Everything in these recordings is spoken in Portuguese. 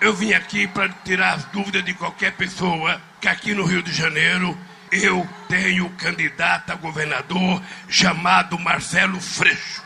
Eu vim aqui para tirar as dúvidas de qualquer pessoa que aqui no Rio de Janeiro eu tenho candidato a governador chamado Marcelo Freixo.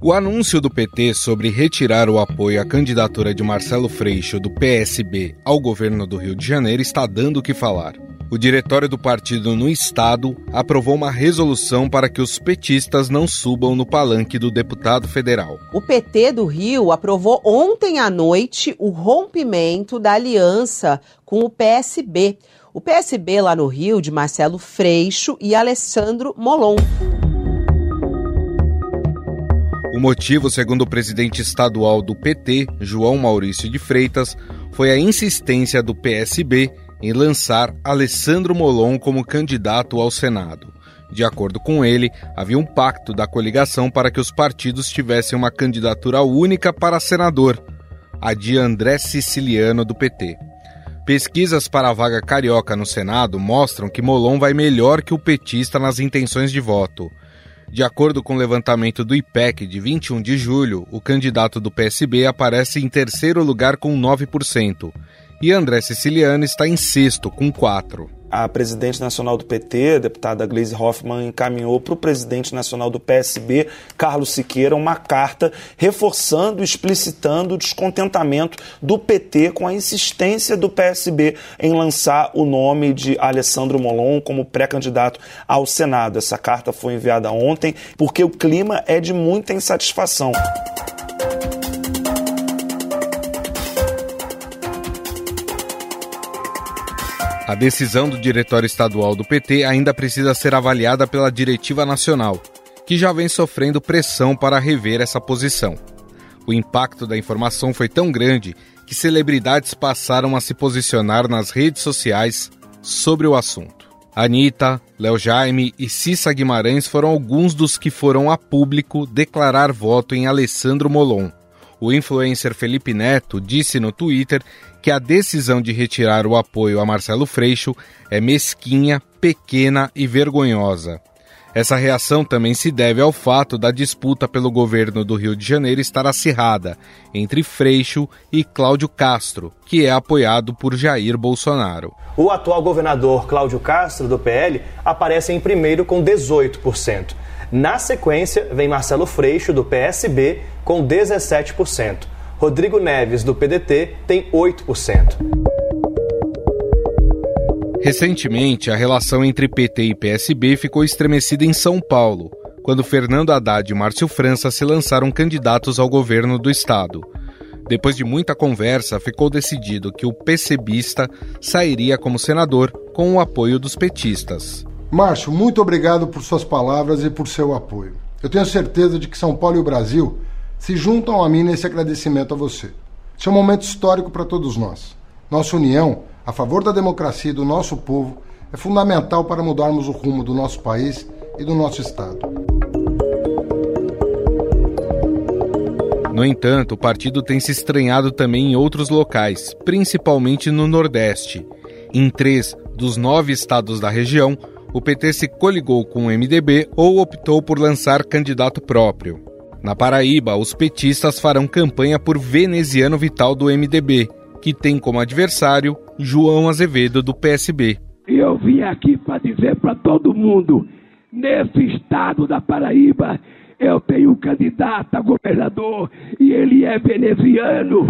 O anúncio do PT sobre retirar o apoio à candidatura de Marcelo Freixo do PSB ao governo do Rio de Janeiro está dando o que falar. O diretório do partido no estado aprovou uma resolução para que os petistas não subam no palanque do deputado federal. O PT do Rio aprovou ontem à noite o rompimento da aliança com o PSB. O PSB lá no Rio de Marcelo Freixo e Alessandro Molon. O motivo, segundo o presidente estadual do PT, João Maurício de Freitas, foi a insistência do PSB em lançar Alessandro Molon como candidato ao Senado. De acordo com ele, havia um pacto da coligação para que os partidos tivessem uma candidatura única para senador, a de André Siciliano do PT. Pesquisas para a vaga carioca no Senado mostram que Molon vai melhor que o petista nas intenções de voto. De acordo com o levantamento do IPEC de 21 de julho, o candidato do PSB aparece em terceiro lugar com 9%, e André Siciliano está em sexto, com 4%. A presidente nacional do PT, a deputada Gleisi Hoffmann, encaminhou para o presidente nacional do PSB, Carlos Siqueira, uma carta reforçando, explicitando o descontentamento do PT com a insistência do PSB em lançar o nome de Alessandro Molon como pré-candidato ao Senado. Essa carta foi enviada ontem porque o clima é de muita insatisfação. A decisão do Diretório Estadual do PT ainda precisa ser avaliada pela Diretiva Nacional, que já vem sofrendo pressão para rever essa posição. O impacto da informação foi tão grande que celebridades passaram a se posicionar nas redes sociais sobre o assunto. Anitta, Léo Jaime e Cissa Guimarães foram alguns dos que foram a público declarar voto em Alessandro Molon. O influencer Felipe Neto disse no Twitter que a decisão de retirar o apoio a Marcelo Freixo é mesquinha, pequena e vergonhosa. Essa reação também se deve ao fato da disputa pelo governo do Rio de Janeiro estar acirrada entre Freixo e Cláudio Castro, que é apoiado por Jair Bolsonaro. O atual governador Cláudio Castro, do PL, aparece em primeiro com 18%. Na sequência, vem Marcelo Freixo, do PSB, com 17%. Rodrigo Neves, do PDT, tem 8%. Recentemente, a relação entre PT e PSB ficou estremecida em São Paulo, quando Fernando Haddad e Márcio França se lançaram candidatos ao governo do estado. Depois de muita conversa, ficou decidido que o PCBista sairia como senador com o apoio dos petistas. Márcio, muito obrigado por suas palavras e por seu apoio. Eu tenho certeza de que São Paulo e o Brasil se juntam a mim nesse agradecimento a você. Isso é um momento histórico para todos nós. Nossa união a favor da democracia e do nosso povo é fundamental para mudarmos o rumo do nosso país e do nosso Estado. No entanto, o partido tem se estranhado também em outros locais, principalmente no Nordeste. Em três dos nove estados da região, o PT se coligou com o MDB ou optou por lançar candidato próprio. Na Paraíba, os petistas farão campanha por Veneziano Vital do MDB, que tem como adversário João Azevedo do PSB. Eu vim aqui para dizer para todo mundo: nesse estado da Paraíba, eu tenho um candidato a governador e ele é veneziano.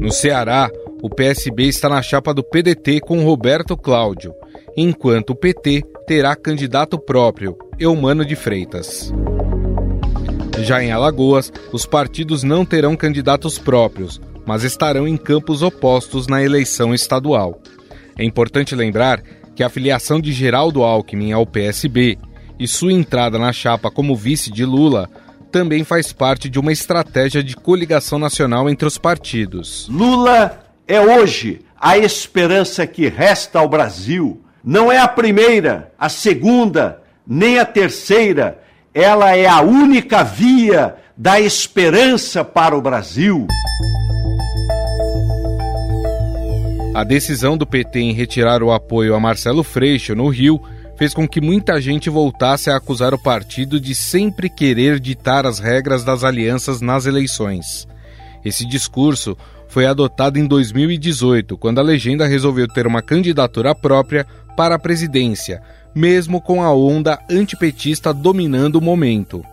No Ceará, o PSB está na chapa do PDT com Roberto Cláudio, enquanto o PT terá candidato próprio, Eumano de Freitas. Já em Alagoas, os partidos não terão candidatos próprios, mas estarão em campos opostos na eleição estadual. É importante lembrar que a filiação de Geraldo Alckmin ao PSB e sua entrada na chapa como vice de Lula também faz parte de uma estratégia de coligação nacional entre os partidos. Lula é hoje a esperança que resta ao Brasil não é a primeira, a segunda, nem a terceira. Ela é a única via da esperança para o Brasil. A decisão do PT em retirar o apoio a Marcelo Freixo no Rio fez com que muita gente voltasse a acusar o partido de sempre querer ditar as regras das alianças nas eleições. Esse discurso foi adotado em 2018, quando a legenda resolveu ter uma candidatura própria para a presidência, mesmo com a onda antipetista dominando o momento.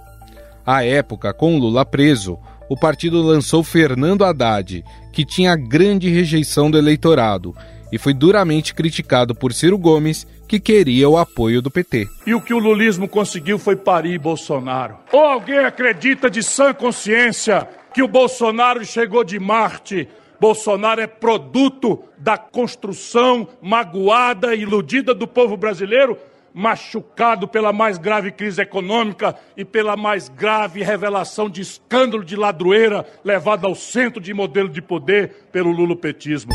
À época, com Lula preso, o partido lançou Fernando Haddad, que tinha grande rejeição do eleitorado e foi duramente criticado por Ciro Gomes, que queria o apoio do PT. E o que o lulismo conseguiu foi parir Bolsonaro. Ou alguém acredita de sã consciência que o Bolsonaro chegou de Marte? Bolsonaro é produto da construção magoada iludida do povo brasileiro? machucado pela mais grave crise econômica e pela mais grave revelação de escândalo de ladroeira levado ao centro de modelo de poder pelo lulopetismo.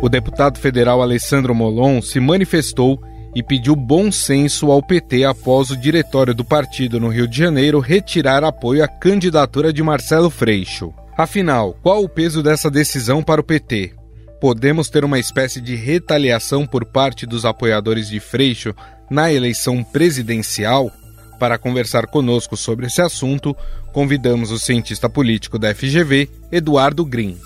O deputado federal Alessandro Molon se manifestou e pediu bom senso ao PT após o diretório do partido no Rio de Janeiro retirar apoio à candidatura de Marcelo Freixo. Afinal, qual o peso dessa decisão para o PT? podemos ter uma espécie de retaliação por parte dos apoiadores de Freixo na eleição presidencial? Para conversar conosco sobre esse assunto, convidamos o cientista político da FGV, Eduardo Green.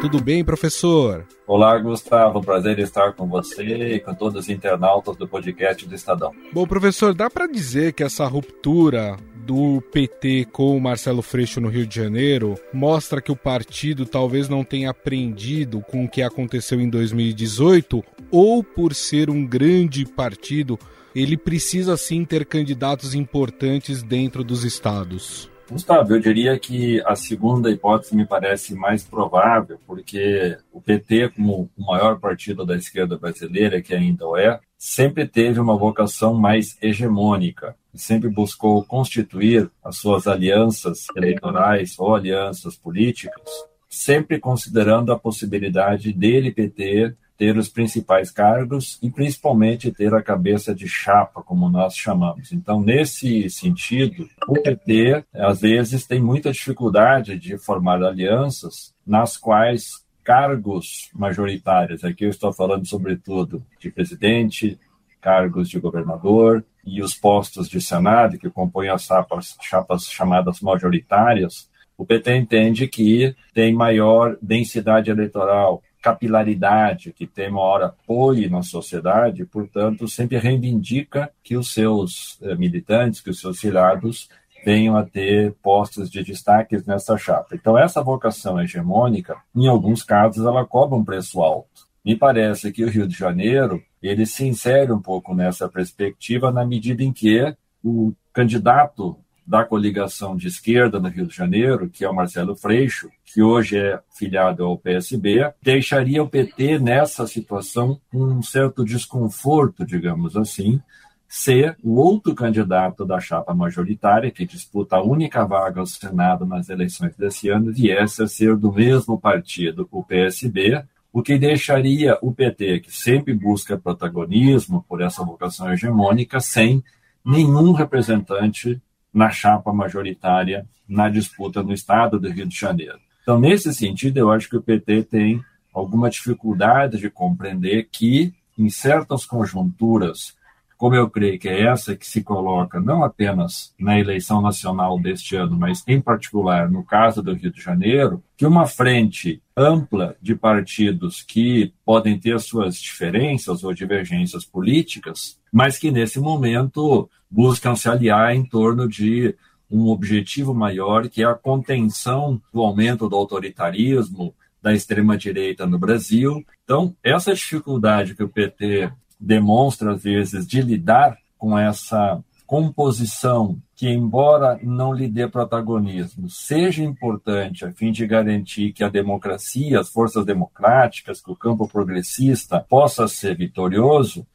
Tudo bem, professor? Olá, Gustavo. Prazer estar com você e com todos os internautas do podcast do Estadão. Bom, professor, dá para dizer que essa ruptura do PT com o Marcelo Freixo no Rio de Janeiro mostra que o partido talvez não tenha aprendido com o que aconteceu em 2018 ou por ser um grande partido, ele precisa sim ter candidatos importantes dentro dos estados. Gustavo, eu diria que a segunda hipótese me parece mais provável, porque o PT, como o maior partido da esquerda brasileira, que ainda é, sempre teve uma vocação mais hegemônica sempre buscou constituir as suas alianças eleitorais ou alianças políticas, sempre considerando a possibilidade dele, PT, ter os principais cargos e principalmente ter a cabeça de chapa, como nós chamamos. Então, nesse sentido, o PT às vezes tem muita dificuldade de formar alianças nas quais cargos majoritários, aqui eu estou falando sobretudo de presidente, cargos de governador e os postos de Senado, que compõem as chapas, chapas chamadas majoritárias, o PT entende que tem maior densidade eleitoral, capilaridade, que tem maior apoio na sociedade, portanto, sempre reivindica que os seus eh, militantes, que os seus filiados venham a ter postos de destaques nessa chapa. Então, essa vocação hegemônica, em alguns casos, ela cobra um preço alto. Me parece que o Rio de Janeiro ele se insere um pouco nessa perspectiva na medida em que o candidato da coligação de esquerda no Rio de Janeiro, que é o Marcelo Freixo, que hoje é filiado ao PSB, deixaria o PT nessa situação com um certo desconforto, digamos assim, ser o outro candidato da chapa majoritária, que disputa a única vaga ao Senado nas eleições desse ano, viesse a ser do mesmo partido, o PSB, o que deixaria o PT, que sempre busca protagonismo por essa vocação hegemônica, sem nenhum representante na chapa majoritária na disputa no estado do Rio de Janeiro. Então, nesse sentido, eu acho que o PT tem alguma dificuldade de compreender que, em certas conjunturas, como eu creio que é essa que se coloca não apenas na eleição nacional deste ano, mas em particular no caso do Rio de Janeiro, que uma frente ampla de partidos que podem ter suas diferenças ou divergências políticas, mas que nesse momento buscam se aliar em torno de um objetivo maior, que é a contenção do aumento do autoritarismo, da extrema-direita no Brasil. Então, essa dificuldade que o PT demonstra, às vezes, de lidar com essa composição que, embora não lhe dê protagonismo, seja importante a fim de garantir que a democracia, as forças democráticas, que o campo progressista possa ser vitorioso,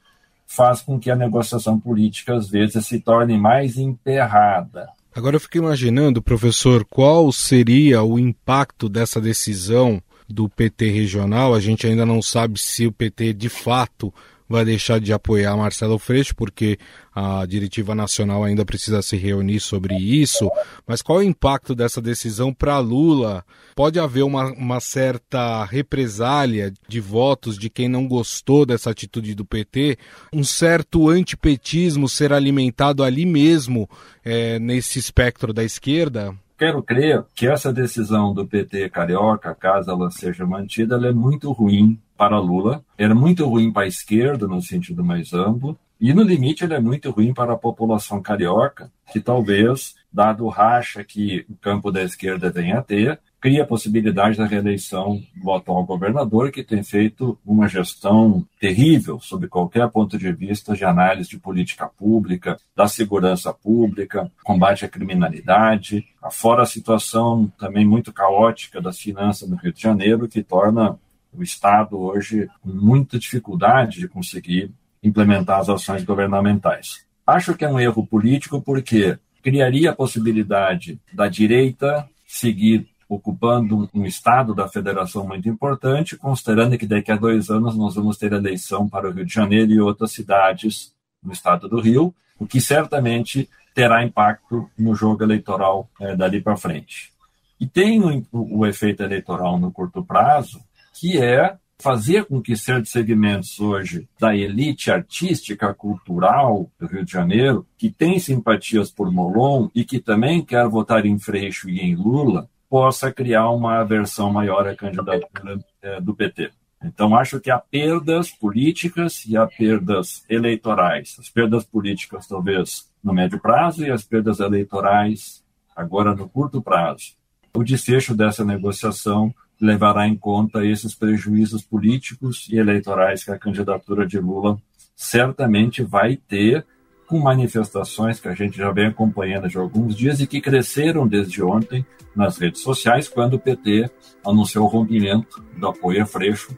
faz com que a negociação política, às vezes, se torne mais emperrada. Agora eu fico imaginando, professor, qual seria o impacto dessa decisão do PT regional? A gente ainda não sabe se o PT de fato vai deixar de apoiar Marcelo Freixo, porque a diretiva nacional ainda precisa se reunir sobre isso. Mas qual é o impacto dessa decisão para Lula? Pode haver uma, uma certa represália de votos de quem não gostou dessa atitude do PT, um certo antipetismo ser alimentado ali mesmo, é, nesse espectro da esquerda? quero crer que essa decisão do PT carioca, caso ela seja mantida, ela é muito ruim para Lula, era é muito ruim para a esquerda, no sentido mais amplo, e no limite ele é muito ruim para a população carioca, que talvez, dado o racha que o campo da esquerda venha a ter, cria a possibilidade da reeleição do atual governador, que tem feito uma gestão terrível, sob qualquer ponto de vista de análise de política pública, da segurança pública, combate à criminalidade, fora a situação também muito caótica das finanças no Rio de Janeiro, que torna o Estado hoje com muita dificuldade de conseguir implementar as ações governamentais. Acho que é um erro político porque criaria a possibilidade da direita seguir ocupando um estado da federação muito importante, considerando que daqui a dois anos nós vamos ter eleição para o Rio de Janeiro e outras cidades no estado do Rio, o que certamente terá impacto no jogo eleitoral é, dali para frente. E tem o, o efeito eleitoral no curto prazo, que é fazer com que certos segmentos hoje da elite artística, cultural do Rio de Janeiro, que tem simpatias por Molon e que também quer votar em Freixo e em Lula, possa criar uma aversão maior à candidatura é, do PT. Então, acho que há perdas políticas e há perdas eleitorais. As perdas políticas, talvez, no médio prazo, e as perdas eleitorais, agora no curto prazo. O desfecho dessa negociação levará em conta esses prejuízos políticos e eleitorais que a candidatura de Lula certamente vai ter com manifestações que a gente já vem acompanhando de alguns dias e que cresceram desde ontem nas redes sociais, quando o PT anunciou o rompimento do apoio a Freixo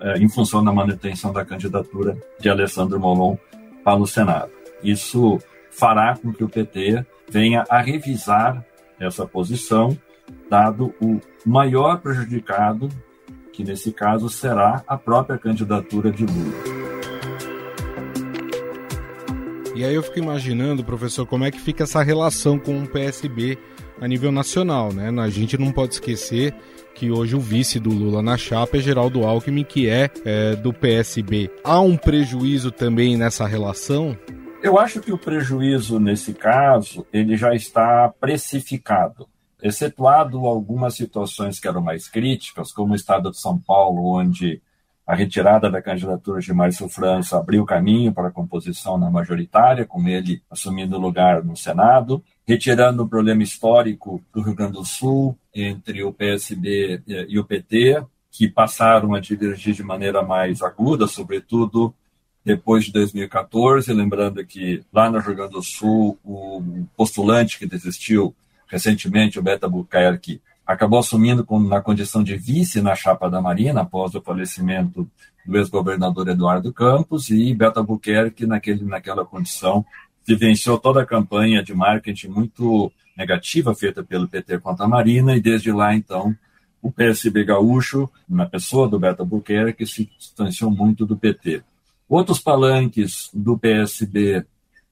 eh, em função da manutenção da candidatura de Alessandro Molon para o Senado. Isso fará com que o PT venha a revisar essa posição, dado o maior prejudicado, que nesse caso será a própria candidatura de Lula. E aí eu fico imaginando, professor, como é que fica essa relação com o PSB a nível nacional, né? A gente não pode esquecer que hoje o vice do Lula na chapa é Geraldo Alckmin, que é, é do PSB. Há um prejuízo também nessa relação? Eu acho que o prejuízo nesse caso ele já está precificado, excetuado algumas situações que eram mais críticas, como o estado de São Paulo, onde a retirada da candidatura de Márcio França abriu caminho para a composição na majoritária, com ele assumindo lugar no Senado, retirando o problema histórico do Rio Grande do Sul entre o PSB e o PT, que passaram a divergir de maneira mais aguda, sobretudo depois de 2014, lembrando que lá no Rio Grande do Sul o postulante que desistiu recentemente, o Beto Albuquerque, acabou assumindo na condição de vice na chapa da Marina após o falecimento do ex-governador Eduardo Campos e Beto Albuquerque naquele, naquela condição vivenciou toda a campanha de marketing muito negativa feita pelo PT contra a Marina e desde lá então o PSB gaúcho, na pessoa do Beto Albuquerque, se distanciou muito do PT. Outros palanques do PSB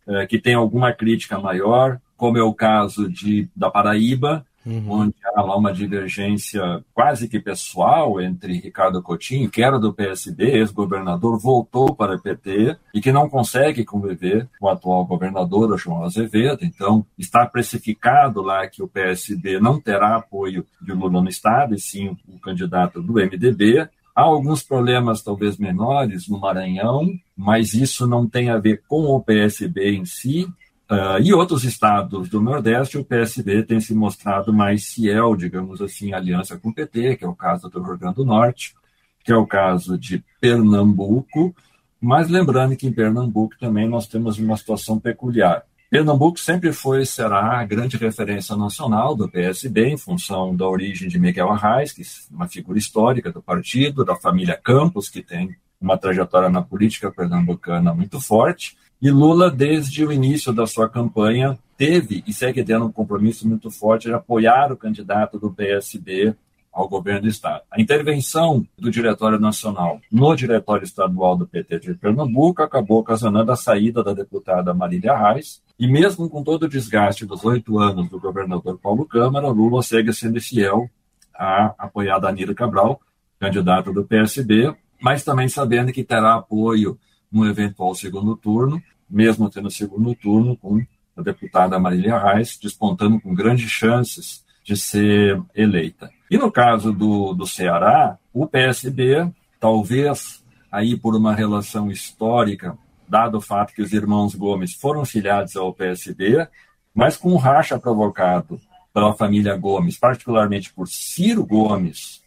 eh, que têm alguma crítica maior, como é o caso de, da Paraíba, uhum. onde há lá uma divergência quase que pessoal entre Ricardo Coutinho, que era do PSB, ex-governador, voltou para o PT e que não consegue conviver com o atual governador, o João Azevedo. Então, está precificado lá que o PSB não terá apoio de Lula no Estado, e sim o candidato do MDB. Há alguns problemas, talvez menores, no Maranhão, mas isso não tem a ver com o PSB em si, Uh, e outros estados do Nordeste, o PSB tem se mostrado mais fiel, digamos assim, à aliança com o PT, que é o caso do Rio Grande do Norte, que é o caso de Pernambuco, mas lembrando que em Pernambuco também nós temos uma situação peculiar. Pernambuco sempre foi e será a grande referência nacional do PSB, em função da origem de Miguel Arraes, que é uma figura histórica do partido, da família Campos, que tem uma trajetória na política pernambucana muito forte, e Lula, desde o início da sua campanha, teve e segue tendo um compromisso muito forte de apoiar o candidato do PSB ao governo do Estado. A intervenção do Diretório Nacional no Diretório Estadual do PT de Pernambuco acabou ocasionando a saída da deputada Marília Reis, e mesmo com todo o desgaste dos oito anos do governador Paulo Câmara, Lula segue sendo fiel a apoiar Danilo Cabral, candidato do PSB, mas também sabendo que terá apoio no eventual segundo turno, mesmo tendo segundo turno com a deputada Marília Reis despontando com grandes chances de ser eleita. E no caso do, do Ceará, o PSB, talvez aí por uma relação histórica, dado o fato que os irmãos Gomes foram filiados ao PSB, mas com um racha provocado pela família Gomes, particularmente por Ciro Gomes,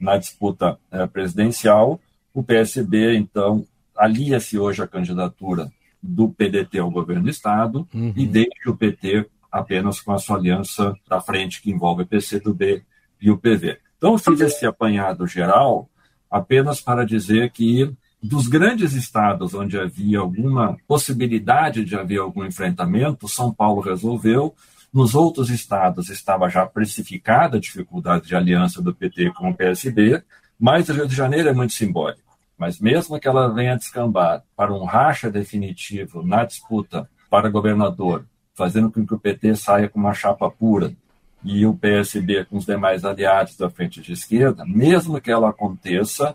na disputa é, presidencial, o PSB, então, alia-se hoje à candidatura do PDT ao governo do Estado uhum. e deixa o PT apenas com a sua aliança da frente que envolve o PCdoB e o PV. Então, eu fiz esse apanhado geral apenas para dizer que dos grandes estados onde havia alguma possibilidade de haver algum enfrentamento, São Paulo resolveu. Nos outros estados estava já precificada a dificuldade de aliança do PT com o PSB, mas o Rio de Janeiro é muito simbólico. Mas mesmo que ela venha descambar para um racha definitivo na disputa para governador, fazendo com que o PT saia com uma chapa pura e o PSB com os demais aliados da frente de esquerda, mesmo que ela aconteça,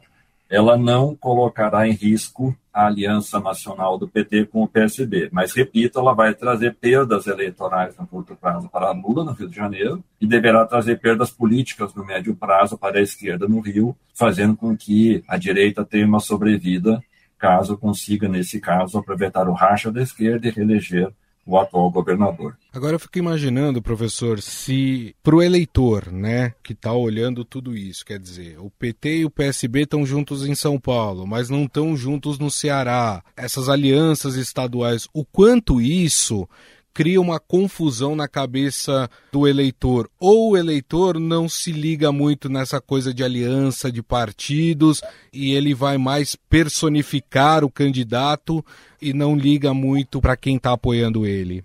ela não colocará em risco a aliança nacional do PT com o PSB. Mas, repito, ela vai trazer perdas eleitorais no curto prazo para Lula, no Rio de Janeiro, e deverá trazer perdas políticas no médio prazo para a esquerda no Rio, fazendo com que a direita tenha uma sobrevida, caso consiga, nesse caso, aproveitar o racha da esquerda e reeleger o atual governador. Agora eu fico imaginando, professor, se para o eleitor, né, que está olhando tudo isso, quer dizer, o PT e o PSB estão juntos em São Paulo, mas não estão juntos no Ceará. Essas alianças estaduais, o quanto isso cria uma confusão na cabeça do eleitor. Ou o eleitor não se liga muito nessa coisa de aliança de partidos e ele vai mais personificar o candidato e não liga muito para quem está apoiando ele.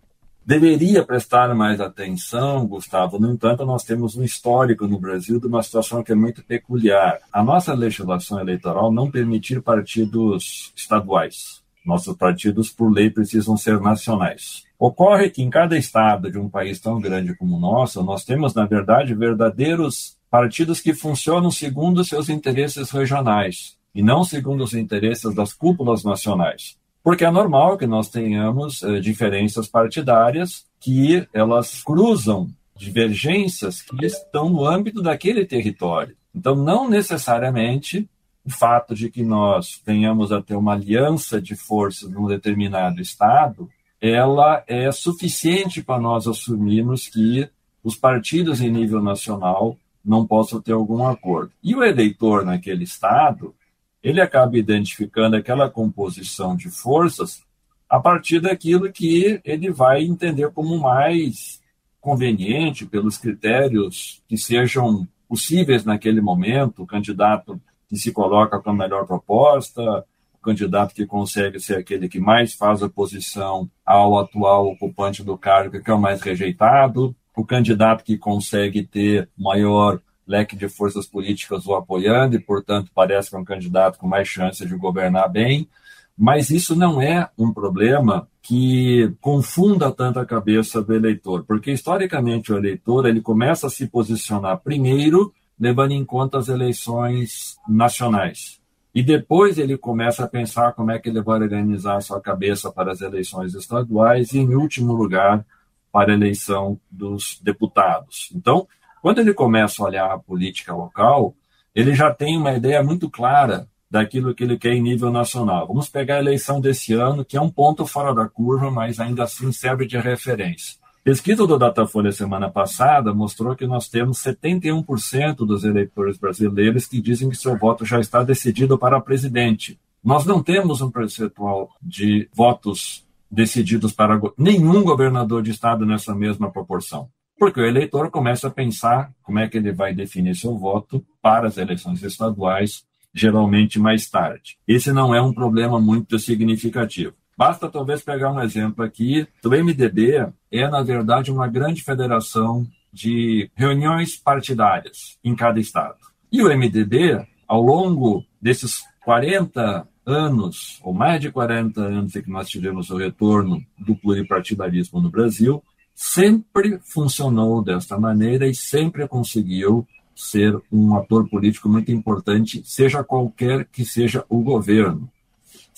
Deveria prestar mais atenção, Gustavo. No entanto, nós temos um histórico no Brasil de uma situação que é muito peculiar. A nossa legislação eleitoral não permitir partidos estaduais. Nossos partidos, por lei, precisam ser nacionais. Ocorre que em cada estado de um país tão grande como o nosso, nós temos, na verdade, verdadeiros partidos que funcionam segundo seus interesses regionais e não segundo os interesses das cúpulas nacionais. Porque é normal que nós tenhamos eh, diferenças partidárias que elas cruzam divergências que estão no âmbito daquele território. Então, não necessariamente o fato de que nós venhamos a ter uma aliança de forças num determinado estado ela é suficiente para nós assumirmos que os partidos em nível nacional não possam ter algum acordo. E o eleitor naquele estado, ele acaba identificando aquela composição de forças a partir daquilo que ele vai entender como mais conveniente, pelos critérios que sejam possíveis naquele momento, o candidato que se coloca com a melhor proposta, o candidato que consegue ser aquele que mais faz oposição ao atual ocupante do cargo, que é o mais rejeitado, o candidato que consegue ter maior leque de forças políticas o apoiando e, portanto, parece que é um candidato com mais chance de governar bem. Mas isso não é um problema que confunda tanto a cabeça do eleitor, porque historicamente o eleitor ele começa a se posicionar primeiro levando em conta as eleições nacionais. E depois ele começa a pensar como é que ele vai organizar a sua cabeça para as eleições estaduais e, em último lugar, para a eleição dos deputados. Então, quando ele começa a olhar a política local, ele já tem uma ideia muito clara daquilo que ele quer em nível nacional. Vamos pegar a eleição desse ano, que é um ponto fora da curva, mas ainda assim serve de referência. Pesquisa do Datafolha semana passada mostrou que nós temos 71% dos eleitores brasileiros que dizem que seu voto já está decidido para presidente. Nós não temos um percentual de votos decididos para nenhum governador de estado nessa mesma proporção. Porque o eleitor começa a pensar como é que ele vai definir seu voto para as eleições estaduais, geralmente mais tarde. Esse não é um problema muito significativo. Basta talvez pegar um exemplo aqui. O MDB é, na verdade, uma grande federação de reuniões partidárias em cada estado. E o MDB, ao longo desses 40 anos, ou mais de 40 anos em que nós tivemos o retorno do pluripartidarismo no Brasil, sempre funcionou desta maneira e sempre conseguiu ser um ator político muito importante, seja qualquer que seja o governo.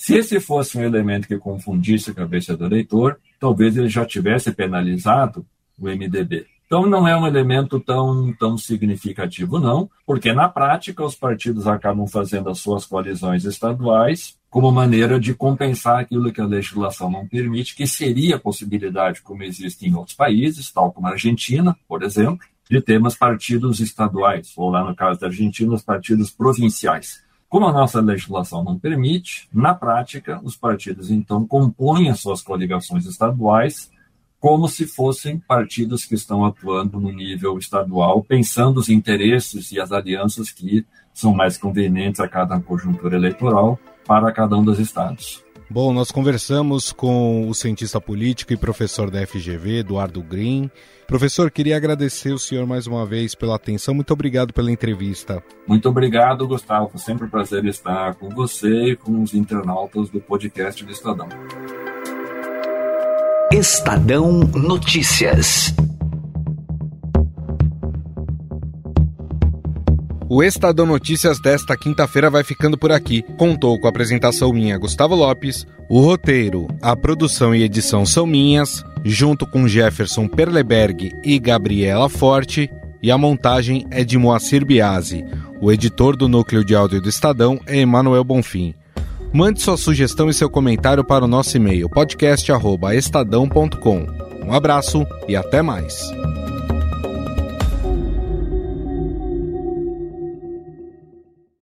Se esse fosse um elemento que confundisse a cabeça do eleitor, talvez ele já tivesse penalizado o MDB. Então não é um elemento tão, tão significativo, não, porque na prática os partidos acabam fazendo as suas coalizões estaduais como maneira de compensar aquilo que a legislação não permite, que seria a possibilidade, como existe em outros países, tal como a Argentina, por exemplo, de termos partidos estaduais, ou lá no caso da Argentina, os partidos provinciais. Como a nossa legislação não permite, na prática, os partidos então compõem as suas coligações estaduais como se fossem partidos que estão atuando no nível estadual, pensando os interesses e as alianças que são mais convenientes a cada conjuntura eleitoral para cada um dos estados. Bom, nós conversamos com o cientista político e professor da FGV, Eduardo Green, Professor, queria agradecer o senhor mais uma vez pela atenção. Muito obrigado pela entrevista. Muito obrigado, Gustavo. Sempre um prazer estar com você e com os internautas do podcast do Estadão. Estadão Notícias. O Estadão Notícias desta quinta-feira vai ficando por aqui. Contou com a apresentação minha, Gustavo Lopes, o roteiro, a produção e edição são minhas, junto com Jefferson Perleberg e Gabriela Forte, e a montagem é de Moacir Biasi. O editor do núcleo de áudio do Estadão é Emanuel Bonfim. Mande sua sugestão e seu comentário para o nosso e-mail podcast@estadão.com. Um abraço e até mais.